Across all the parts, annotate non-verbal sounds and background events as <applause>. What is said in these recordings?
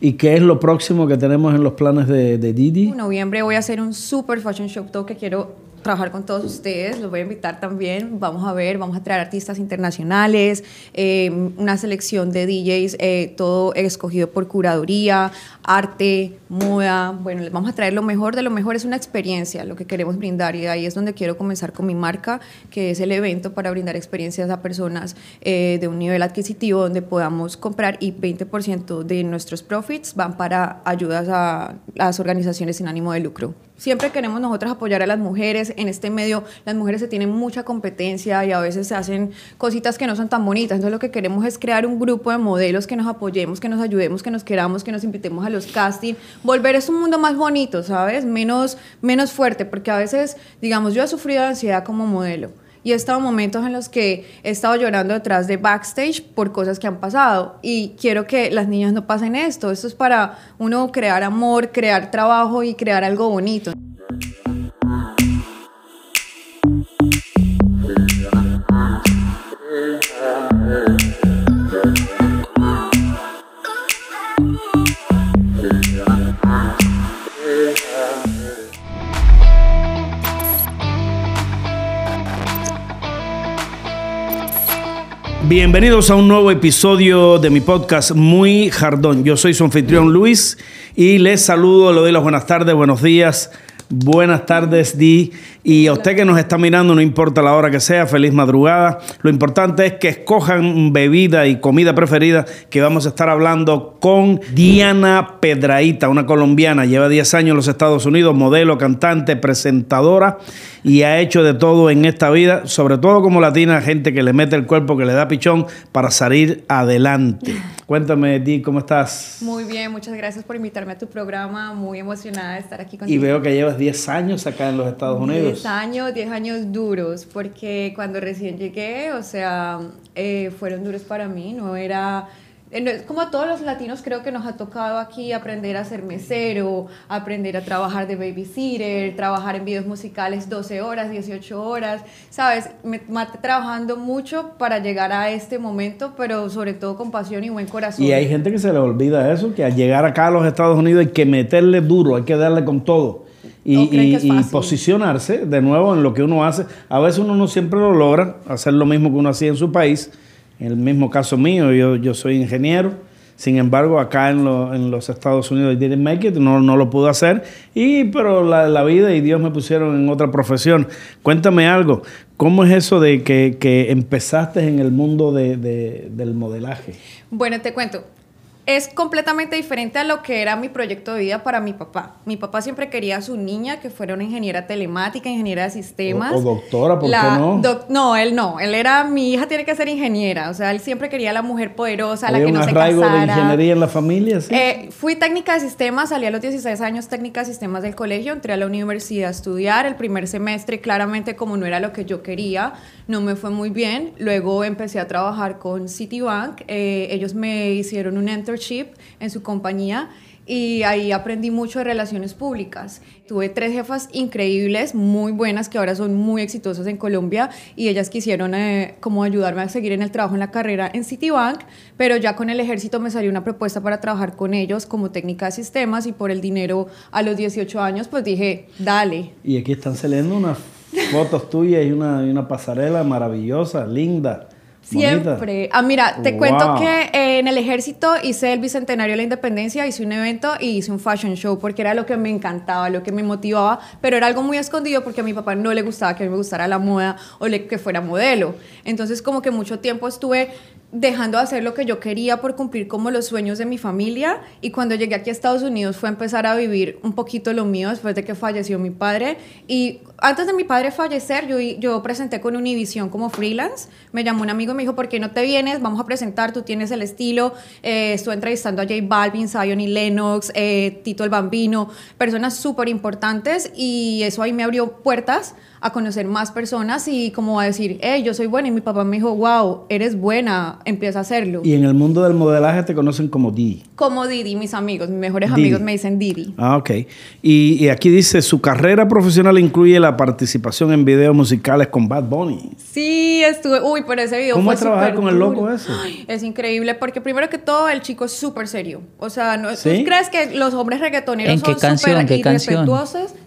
¿Y qué es lo próximo que tenemos en los planes de, Didi? En noviembre voy a hacer un super fashion show todo que quiero trabajar con todos ustedes, los voy a invitar también, vamos a ver, vamos a traer artistas internacionales, eh, una selección de DJs, eh, todo escogido por curaduría, arte, moda, bueno, les vamos a traer lo mejor de lo mejor, es una experiencia lo que queremos brindar y ahí es donde quiero comenzar con mi marca, que es el evento para brindar experiencias a personas eh, de un nivel adquisitivo donde podamos comprar y 20% de nuestros profits van para ayudas a las organizaciones sin ánimo de lucro siempre queremos nosotros apoyar a las mujeres. En este medio las mujeres se tienen mucha competencia y a veces se hacen cositas que no son tan bonitas. Entonces lo que queremos es crear un grupo de modelos que nos apoyemos, que nos ayudemos, que nos queramos, que nos invitemos a los castings. Volver es un mundo más bonito, ¿sabes? Menos, menos fuerte, porque a veces, digamos, yo he sufrido de ansiedad como modelo. Y he estado momentos en los que he estado llorando detrás de backstage por cosas que han pasado. Y quiero que las niñas no pasen esto. Esto es para uno crear amor, crear trabajo y crear algo bonito. Bienvenidos a un nuevo episodio de mi podcast Muy Jardón. Yo soy su anfitrión Luis y les saludo, le doy las buenas tardes, buenos días, buenas tardes, Di. Y a usted que nos está mirando, no importa la hora que sea, feliz madrugada. Lo importante es que escojan bebida y comida preferida, que vamos a estar hablando con Diana Pedraíta, una colombiana, lleva 10 años en los Estados Unidos, modelo, cantante, presentadora y ha hecho de todo en esta vida, sobre todo como latina, gente que le mete el cuerpo, que le da pichón para salir adelante. Cuéntame, Di, ¿cómo estás? Muy bien, muchas gracias por invitarme a tu programa, muy emocionada de estar aquí contigo. Y veo que llevas 10 años acá en los Estados Unidos. 10 años, 10 años duros, porque cuando recién llegué, o sea, eh, fueron duros para mí, no era como a todos los latinos creo que nos ha tocado aquí aprender a ser mesero, aprender a trabajar de babysitter, trabajar en videos musicales 12 horas, 18 horas, ¿sabes? Me maté trabajando mucho para llegar a este momento, pero sobre todo con pasión y buen corazón. Y hay gente que se le olvida eso, que al llegar acá a los Estados Unidos hay que meterle duro, hay que darle con todo. Y, y, posicionarse de nuevo en lo que uno hace. A veces uno no siempre lo logra, hacer lo mismo que uno hacía en su país, en el mismo caso mío, yo, yo soy ingeniero, sin embargo, acá en, los Estados Unidos didn't make it, no, no lo pude hacer, y, pero la, la, vida y Dios me pusieron en otra profesión. Cuéntame algo, ¿cómo es eso de que, que empezaste en el mundo de, del modelaje? Bueno, te cuento, es completamente diferente a lo que era mi proyecto de vida para mi papá. Mi papá siempre quería a su niña que fuera una ingeniera telemática, ingeniera de sistemas. O, doctora, ¿por qué no? no, él no. Él era, mi hija tiene que ser ingeniera. O sea, él siempre quería a la mujer poderosa, la que no se casara. de ingeniería en la familia? ¿sí? Eh, fui técnica de sistemas, salí a los 16 años técnica de sistemas del colegio, entré a la universidad a estudiar. El primer semestre, claramente, como no era lo que yo quería, no me fue muy bien. Luego empecé a trabajar con Citibank. Eh, ellos me hicieron un internship en su compañía y ahí aprendí mucho de relaciones públicas. Tuve tres jefas increíbles, muy buenas, que ahora son muy exitosas en Colombia y ellas quisieron eh, como ayudarme a seguir en el trabajo en la carrera en Citibank, pero ya con el ejército me salió una propuesta para trabajar con ellos como técnica de sistemas y por el dinero a los 18 años pues dije, dale. Y aquí están saliendo unas fotos tuyas y una, y una pasarela maravillosa, linda. Siempre. Ah, mira, te cuento que eh, en el ejército hice el Bicentenario de la Independencia, hice un evento y hice un fashion show porque era lo que me encantaba, lo que me motivaba, pero era algo muy escondido porque a mi papá no le gustaba que a mí me gustara la moda o que fuera modelo. Entonces como que mucho tiempo estuve dejando de hacer lo que yo quería por cumplir como los sueños de mi familia y cuando llegué aquí a Estados Unidos fue a empezar a vivir un poquito lo mío después de que falleció mi padre y antes de mi padre fallecer yo, yo presenté con Univision como freelance, me llamó un amigo me dijo ¿por qué no te vienes? Vamos a presentar, tú tienes el estilo, eh, estuve entrevistando a J Balvin, Zion y Lennox, eh, Tito el Bambino, personas súper importantes y eso ahí me abrió puertas a conocer más personas y como a decir, hey, yo soy buena. Y mi papá me dijo, wow, eres buena, empieza a hacerlo. Y en el mundo del modelaje te conocen como Didi. Como Didi, mis amigos, mis mejores amigos me dicen Didi. Ah, ok. Y, y, aquí dice, su carrera profesional incluye la participación en videos musicales con Bad Bunny. Sí, estuve, uy, pero ese video ¿Cómo fue es trabajar con el loco ese? es increíble porque primero que todo el chico es súper serio. O sea, no, ¿tú crees que los hombres reggaetoneros ¿En qué son canción? ¿Qué canción?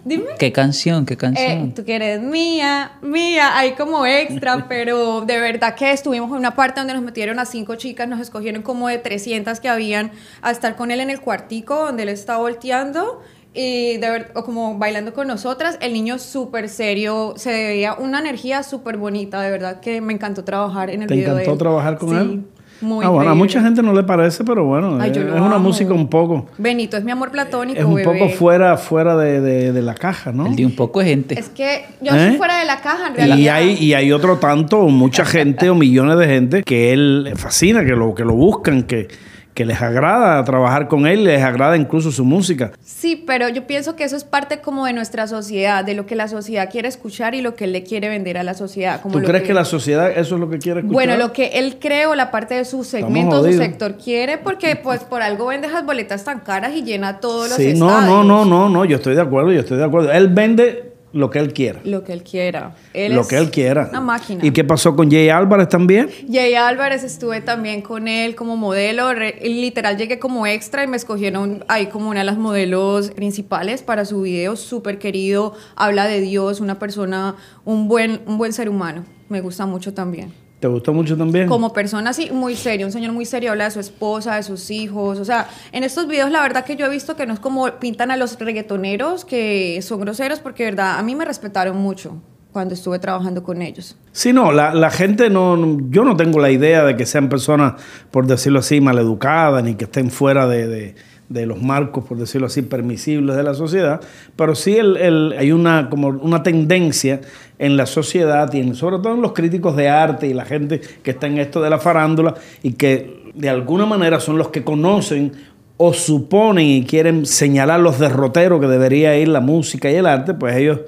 Dime. ¿Qué canción? ¿Qué canción? Eh, tú quieres mía, mía, hay como extra, <laughs> pero de verdad que estuvimos en una parte donde nos metieron a cinco chicas, nos escogieron como de 300 que habían a estar con él en el cuartico donde él estaba volteando y de ver, o como bailando con nosotras, el niño súper serio, se veía una energía súper bonita, de verdad que me encantó trabajar en el ¿Te video. ¿Te encantó trabajar con sí. él? Muy ah, bueno, a mucha gente no le parece, pero bueno, Ay, es, una música un poco. Benito es mi amor platónico. Es un bebé. poco fuera, fuera de, de, de la caja, ¿no? El de un poco de gente. Es que yo ¿Eh? soy fuera de la caja, en realidad. Y hay, y hay otro tanto, o mucha gente o millones de gente que él fascina, que lo, que lo buscan, que, que les agrada trabajar con él, les agrada incluso su música. Sí, pero yo pienso que eso es parte como de nuestra sociedad, de lo que la sociedad quiere escuchar y lo que él le quiere vender a la sociedad. Como ¿Tú lo crees que... la sociedad eso es lo que quiere escuchar? Bueno, lo que él cree o la parte de su segmento, su sector quiere, porque pues por algo vende esas boletas tan caras y llena todos los Sí, estadios. no, no, no, no, no, yo estoy de acuerdo, yo estoy de acuerdo. Él vende lo que él quiera. Lo que él quiera. Él lo es que él quiera. Una máquina. ¿Y qué pasó con Jay Álvarez también? Jay Álvarez estuve también con él como modelo, re- literal llegué como extra y me escogieron ahí como una de las modelos principales para su video, súper querido, habla de Dios, una persona, un buen, un buen ser humano, me gusta mucho también. ¿Te gustó mucho también? Como persona sí, muy serio, un señor muy serio, habla de su esposa, de sus hijos, o sea, en estos videos la verdad que yo he visto que no es como pintan a los reggaetoneros que son groseros, porque de verdad a mí me respetaron mucho cuando estuve trabajando con ellos. Sí, no, la, la gente no, yo no tengo la idea de que sean personas, por decirlo así, maleducadas, ni que estén fuera de, de- de los marcos, por decirlo así, permisibles de la sociedad, pero sí el- el- hay una, como una tendencia en la sociedad y en- sobre todo en los críticos de arte y la gente que está en esto de la farándula y que de alguna manera son los que conocen o suponen y quieren señalar los derroteros que debería ir la música y el arte, pues ellos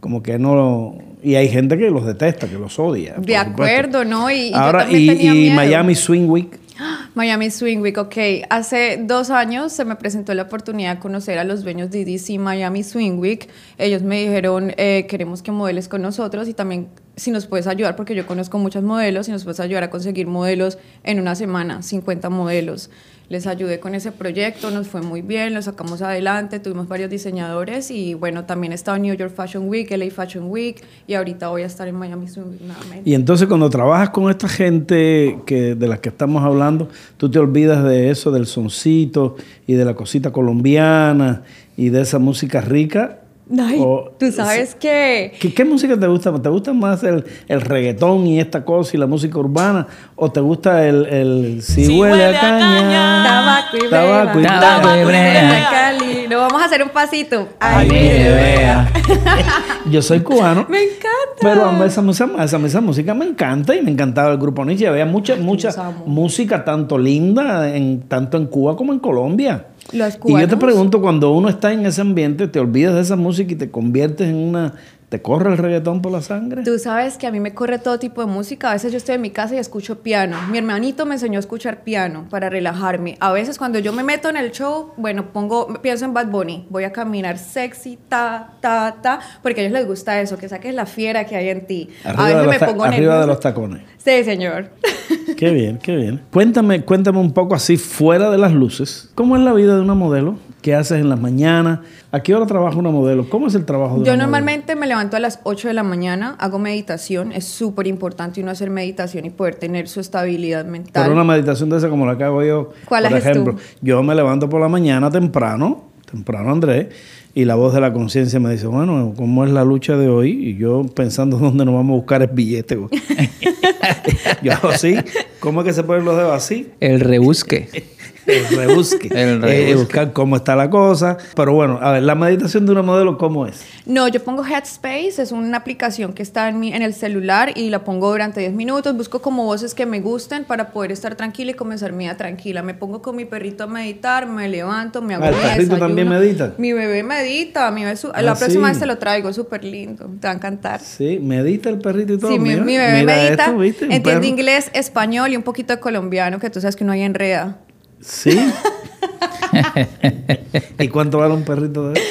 como que no... Y hay gente que los detesta, que los odia. De supuesto. acuerdo, ¿no? Y, Ahora, y, tenía y miedo. Miami Swing Week. Miami Swing Week, ok. Hace dos años se me presentó la oportunidad de conocer a los dueños de DC Miami Swing Week. Ellos me dijeron, eh, queremos que modeles con nosotros y también si nos puedes ayudar, porque yo conozco muchos modelos, si nos puedes ayudar a conseguir modelos en una semana, 50 modelos. Les ayudé con ese proyecto, nos fue muy bien, lo sacamos adelante, tuvimos varios diseñadores y bueno, también he estado en New York Fashion Week, LA Fashion Week y ahorita voy a estar en Miami. Y entonces cuando trabajas con esta gente que, de la que estamos hablando, tú te olvidas de eso, del soncito y de la cosita colombiana y de esa música rica. Ay, O- tú sabes que... ¿Qué, qué música te gusta? ¿Te gusta más el, el reggaetón y esta cosa y la música urbana? ¿O te gusta el, el si, Si huele, huele a a caña? caña. Tabaco y Tabaco beba. Tabaco y brea. brea. Cali. No, vamos a hacer un pasito. Ay, vea. <laughs> Yo soy cubano. me encanta. Pero a mí esa, música- esa, esa música me encanta y me encantaba el grupo Nietzsche. Había mucha, mucha música tanto linda, en, tanto en Cuba como en Colombia. Los Y yo te pregunto, cuando uno está en ese ambiente, te olvidas de esa música y te conviertes en una... ¿Te corre el reggaetón por la sangre? Tú sabes que a mí me corre todo tipo de música. A veces yo estoy en mi casa y escucho piano. Mi hermanito me enseñó a escuchar piano para relajarme. A veces cuando yo me meto en el show, bueno, pongo, pienso en Bad Bunny. Voy a caminar sexy, ta, ta, ta, porque a ellos les gusta eso, que saques la fiera que hay en ti. Arriba, a veces me pongo arriba de los tacones. Sí, señor. <laughs> Qué bien, qué bien. Cuéntame, cuéntame un poco así, fuera de las luces. ¿Cómo es la vida de una modelo? ¿Qué haces en las mañanas? ¿A qué hora trabaja una modelo? ¿Cómo es el trabajo de Yo una normalmente me levanto a las 8 de la mañana, hago meditación. Es súper importante uno hacer meditación y poder tener su estabilidad mental. Pero una meditación de esa como la que hago yo. ¿Cuál por haces tú? ejemplo, yo me levanto por la mañana temprano, temprano Andrés, y la voz de la conciencia me dice, bueno, ¿cómo es la lucha de hoy? Y yo pensando <laughs> dónde nos vamos a buscar el billete. <laughs> yo hago así, ¿cómo es que se ponen los dedos así? El rebusque. <laughs> el rebusque. El Eh, rebusque. buscar cómo está la cosa. Pero bueno, a ver, la meditación de una modelo, ¿cómo es? No, yo pongo Headspace, es una aplicación que está en, mi, en el celular y la pongo durante 10 minutos. Busco como voces que me gusten para poder estar tranquila y comenzar mi día tranquila. Me pongo con mi perrito a meditar, me levanto, me hago Ah, ¿el mi perrito también medita? Mi bebé medita. Mi bebé su- Ah, la próxima sí. vez te lo traigo, súper lindo. Te va a encantar. Sí, medita el perrito y todo. Sí, mi, mira, mi bebé mira medita, esto, ¿viste? Un entiende perro. inglés, español y un poquito de colombiano, que tú sabes que uno ahí enreda. Sí. ¿Y cuánto vale un perrito de él?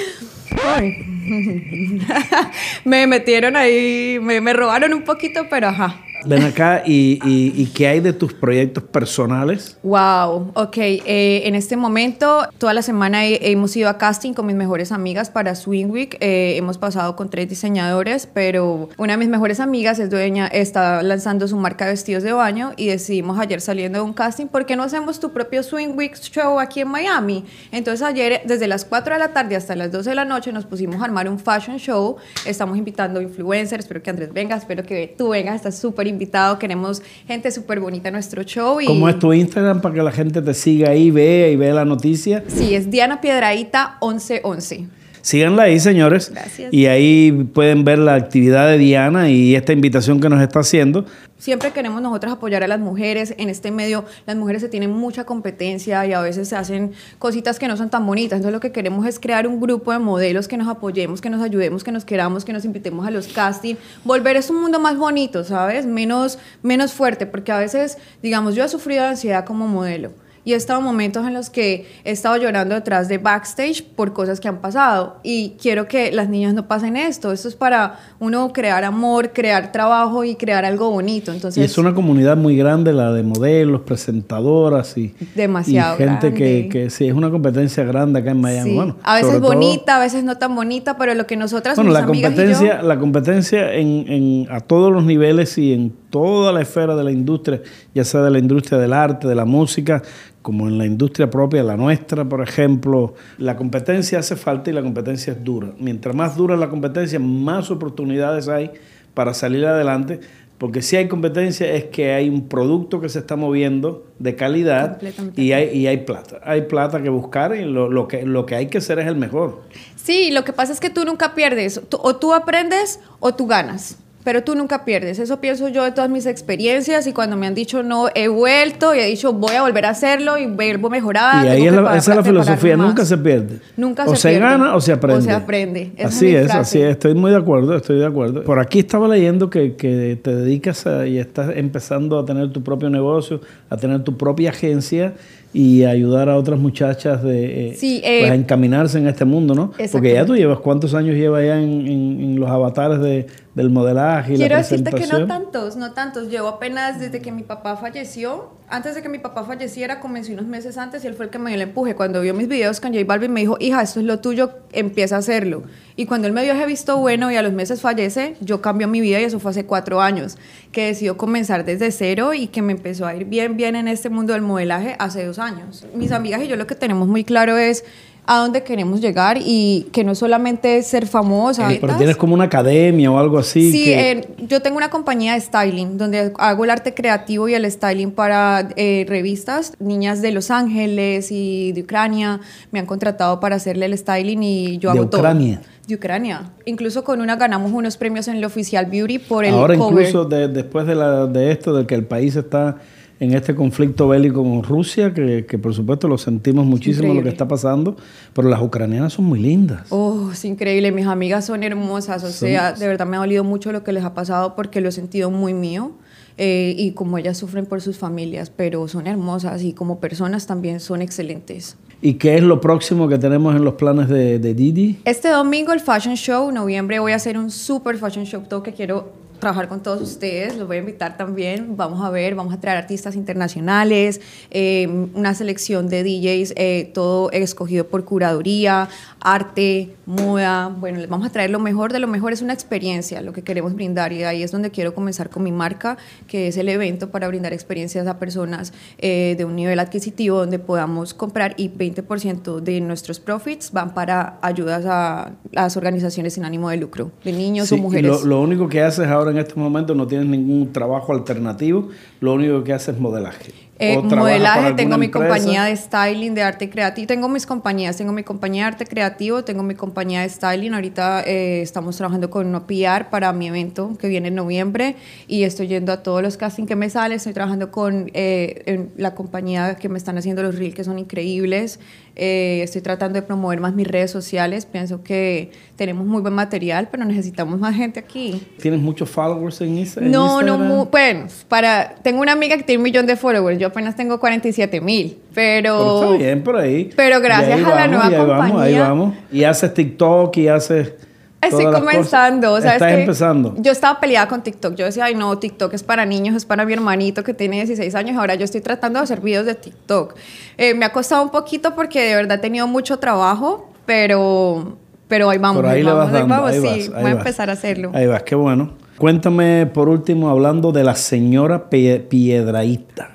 Ay. <laughs> me metieron ahí, me, me robaron un poquito, pero ajá. Ven acá y, y, y qué hay de tus proyectos personales. Wow, ok. eh, en este momento, toda la semana he- hemos ido a casting con mis mejores amigas para Swing Week. Eh, hemos pasado con tres diseñadores, pero una de mis mejores amigas es dueña, está lanzando su marca de vestidos de baño y decidimos ayer saliendo de un casting, ¿por qué no hacemos tu propio Swing Week show aquí en Miami? Entonces ayer, desde las 4 de la tarde hasta las 12 de la noche, nos pusimos a armar un fashion show. Estamos invitando influencers, espero que Andrés venga, espero que tú vengas, estás súper invitado. Queremos gente súper bonita en nuestro show. Y... ¿Cómo es tu Instagram para que la gente te siga ahí, vea y vea la noticia? Sí, es Diana Piedraíta 1111. Síganla ahí, señores. Gracias. Y ahí pueden ver la actividad de Diana y esta invitación que nos está haciendo. Siempre queremos nosotros apoyar a las mujeres. En este medio, las mujeres se tienen mucha competencia y a veces se hacen cositas que no son tan bonitas. Entonces, lo que queremos es crear un grupo de modelos que nos apoyemos, que nos ayudemos, que nos queramos, que nos invitemos a los castings. Volver es un mundo más bonito, ¿sabes? Menos, menos fuerte, porque a veces, digamos, yo he sufrido de ansiedad como modelo. Y he estado en momentos en los que he estado llorando detrás de backstage por cosas que han pasado. Y quiero que las niñas no pasen esto. Esto es para uno crear amor, crear trabajo y crear algo bonito. Entonces, y es una comunidad muy grande, la de modelos, presentadoras y, Demasiado y gente que, grande. que sí, es una competencia grande acá en Miami. sí. Bueno, a veces todo- bonita, a veces no tan bonita, pero lo que nosotras, Bueno, mis la amigas y yo- competencia, la competencia en, en- a todos los niveles y en toda la esfera de la industria, ya sea de la industria del arte, de la música, como en la industria propia, la nuestra, por ejemplo, la competencia hace falta y la competencia es dura. Mientras más dura la competencia, más oportunidades hay para salir adelante, porque si hay competencia es que hay un producto que se está moviendo de calidad y hay, y hay plata. Hay plata que buscar y lo, lo que, lo que hay que hacer es el mejor. Sí, lo que pasa es que tú nunca pierdes. Tú- o tú aprendes o tú ganas. Pero tú nunca pierdes. Eso pienso yo de todas mis experiencias y cuando me han dicho no, he vuelto y he dicho voy a volver a hacerlo y vuelvo a mejorar. y ahí es la- esa es la filosofía, más. nunca se pierde. Nunca o se pierde. gana o se aprende. O se aprende. Esa así es, frase. así es. Estoy muy de acuerdo, estoy de acuerdo. Por aquí estaba leyendo que, que te dedicas a- y estás empezando a tener tu propio negocio, a tener tu propia agencia y a ayudar a otras muchachas de, eh, Sí, eh, pues, a encaminarse en este mundo, ¿no? Porque ya tú llevas, ¿cuántos años llevas ya en, en- en los avatares de, del modelaje y Quiero la decirte que no tantos, no tantos. Llevo apenas desde que mi papá falleció. Antes de que mi papá falleciera, comencé unos meses antes y él fue el que me dio el empuje. Cuando vio mis videos con J Balvin, me dijo, hija, esto es lo tuyo, empieza a hacerlo. Y cuando él me dio ese visto bueno y a los meses fallece, yo cambió mi vida y eso fue hace cuatro años, que decidió comenzar desde cero y que me empezó a ir bien, bien en este mundo del modelaje hace dos años. Mis amigas y yo lo que tenemos muy claro es a dónde queremos llegar y que no solamente es ser famosa. Eh, Pero tienes como una academia o algo así. Sí, que- eh, yo tengo una compañía de styling donde hago el arte creativo y el styling para eh, revistas. Niñas de Los Ángeles y de Ucrania me han contratado para hacerle el styling y yo ¿De hago todo. Ucrania? De Ucrania. Incluso con una ganamos unos premios en el Oficial Beauty por el Ahora cover. incluso de- después de, la, de esto, de que el país está en este conflicto bélico con Rusia, que, que por supuesto lo sentimos muchísimo lo que está pasando, pero las ucranianas son muy lindas. Oh, es increíble. Mis amigas son hermosas. O Son- sea, de verdad me ha dolido mucho lo que les ha pasado porque lo he sentido muy mío. eh, y como ellas sufren por sus familias, pero son hermosas y como personas también son excelentes. ¿Y qué es lo próximo que tenemos en los planes de, de Didi? Este domingo el Fashion Show, noviembre, voy a hacer un super Fashion Show todo que quiero trabajar con todos ustedes, los voy a invitar también, vamos a ver, vamos a traer artistas internacionales, eh, una selección de DJs, eh, todo escogido por curaduría, arte, moda, bueno, les vamos a traer lo mejor de lo mejor, es una experiencia lo que queremos brindar y ahí es donde quiero comenzar con mi marca, que es el evento para brindar experiencias a personas eh, de un nivel adquisitivo donde podamos comprar y 20% de nuestros profits van para ayudas a las organizaciones sin ánimo de lucro, de niños Sí, o mujeres. Lo, lo único que haces ahora en este momento no tienes ningún trabajo alternativo, lo único que haces es modelaje. Eh, ¿O trabajas para modelaje, tengo mi empresa? compañía de styling, de arte creativo. Tengo mis compañías, tengo mi compañía de arte creativo, tengo mi compañía de styling. Ahorita eh, estamos trabajando con una PR para mi evento que viene en noviembre y estoy yendo a todos los castings que me salen. Estoy trabajando con eh, en la compañía que me están haciendo los reels que son increíbles. Eh, estoy tratando de promover más mis redes sociales. Pienso que tenemos muy buen material, pero necesitamos más gente aquí. ¿Tienes muchos followers en, Insta- en No, no, Instagram? mu- bueno, para, tengo una amiga que tiene un millón de followers, yo apenas tengo 47 mil, Pero pero, está bien por ahí. Pero gracias ahí a la vamos, nueva y ahí Vamos, ahí compañía. vamos. Y haces TikTok y haces. estoy comenzando, cosas. ¿sabes Estás qué? empezando. Yo estaba peleada con TikTok, yo decía, ay no, TikTok es para niños, es para mi hermanito que tiene 16 años, ahora yo estoy tratando de hacer videos de TikTok. Eh, me ha costado un poquito porque de verdad he tenido mucho trabajo, pero, pero ahí vamos, Por ahí, le vamos, vas dando. vamos, ahí sí, vas, ahí voy a empezar a hacerlo. Ahí vas, qué bueno. Cuéntame por último, hablando de la señora Pie- Piedraíta.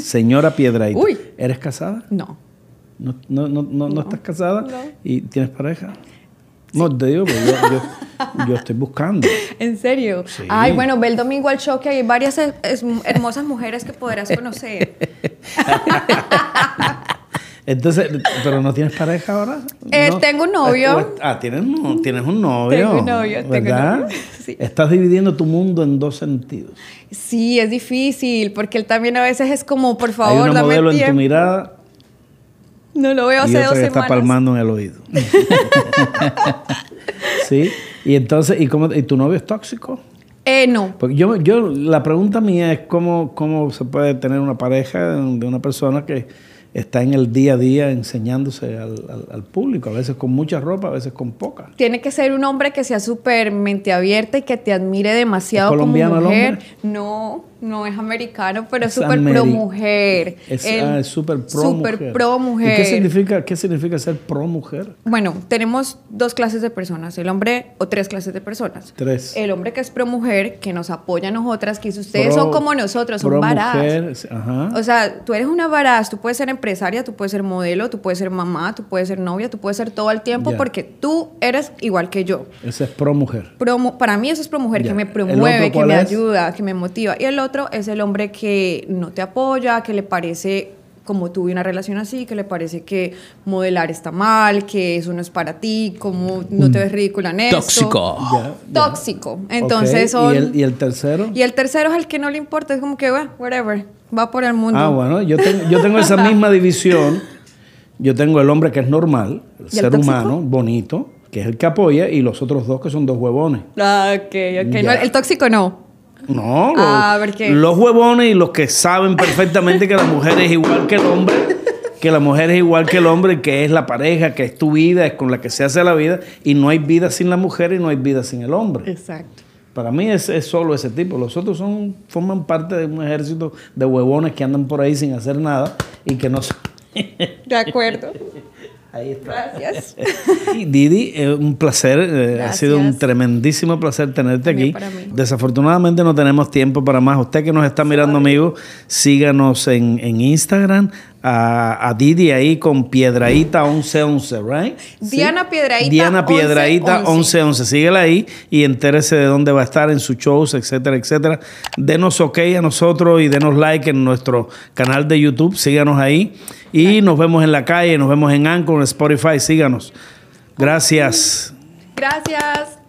Señora Piedraíta. Uy. ¿Eres casada? No. ¿No, no, no, no, no estás casada? No. ¿Y tienes pareja? No, te digo, pues yo, yo, <laughs> yo estoy buscando. ¿En serio? Sí. Ay, bueno, ve el domingo al show que hay varias es- hermosas mujeres que podrás conocer. <laughs> Entonces, ¿pero no tienes pareja ahora? Eh, ¿No? tengo un novio. Eh, Ah, ¿tienes, un- tienes un novio. Tengo un novio, tengo un ¿verdad? novio, <laughs> sí. Estás dividiendo tu mundo en dos sentidos. Sí, es difícil, porque él también a veces es como, por Hay favor, una dame modelo en tu tiempo. mirada No lo veo y hace otra dos que está palmando en el oído. <laughs> sí. Y entonces, ¿y, cómo, ¿y tu novio es tóxico? Eh, no. Porque yo, yo, la pregunta mía es cómo, cómo se puede tener una pareja de una persona que está en el día a día enseñándose al, al- al público, a veces con mucha ropa, a veces con poca. Tiene que ser un hombre que sea súper mente abierta y que te admire demasiado ¿Es colombiano como el mujer. hombre? No, no es americano, pero es súper pro mujer. Es ah, súper pro súper mujer. pro ¿Y mujer. qué significa, qué significa ser pro mujer? Bueno, tenemos dos clases de personas, el hombre o tres clases de personas. Tres. El hombre que es pro mujer, que nos apoya a nosotras, que dice, ustedes Pro- son como nosotros, son pro varas. O sea, tú eres una varaz, tú puedes ser empresaria, tú puedes ser modelo, tú puedes ser mamá, tú puedes ser novia, tú puedes ser todo el tiempo porque tú eres igual que yo. Ese es pro mujer. Promo- para mí eso es pro mujer, que me ¿El promueve, que me es? ayuda, que me motiva. Y el otro es el hombre que no te apoya, que le parece, como tuve una relación así, que le parece que modelar está mal, que eso no es para ti, como no te ves ridícula en esto. Tóxico. Tóxico. Entonces son... ¿Y, el, y el tercero? Y el tercero es el que no le importa, es como que, bueno, whatever, va por el mundo. Ah, bueno, yo tengo, yo tengo esa <laughs> misma división. Yo tengo el hombre que es normal, el ¿Y el ser humano, bonito, que es el que apoya, y los otros dos que son dos huevones. Ah, ok, ok. No, el tóxico no. No, los, Ah, los huevones y los que saben perfectamente que la mujer es igual que el hombre, que la mujer es igual que el hombre, que es la pareja, que es tu vida, es con la que se hace la vida, y no hay vida sin la mujer y no hay vida sin el hombre. Exacto. Para mí es, es solo ese tipo. Los otros son, forman parte de un ejército de huevones que andan por ahí sin hacer nada y que no... se- De acuerdo. <laughs> Ahí está. Gracias. <laughs> Y Didi, eh, un placer, eh, ha sido un tremendísimo placer tenerte aquí. para mí. Desafortunadamente no tenemos tiempo para más. Usted que nos está mirando, amigo, síganos en, en Instagram, a, a Didi ahí con Piedraíta 1111, ¿right? Diana Piedraíta Diana Piedraíta 1111. 1111. Síguela ahí y entérese de dónde va a estar en sus shows, etcétera, etcétera. Denos ok a nosotros y denos like en nuestro canal de YouTube. Síganos ahí. Y nos vemos en la calle, nos vemos en Anchor, en Spotify. Síganos. Gracias. Gracias.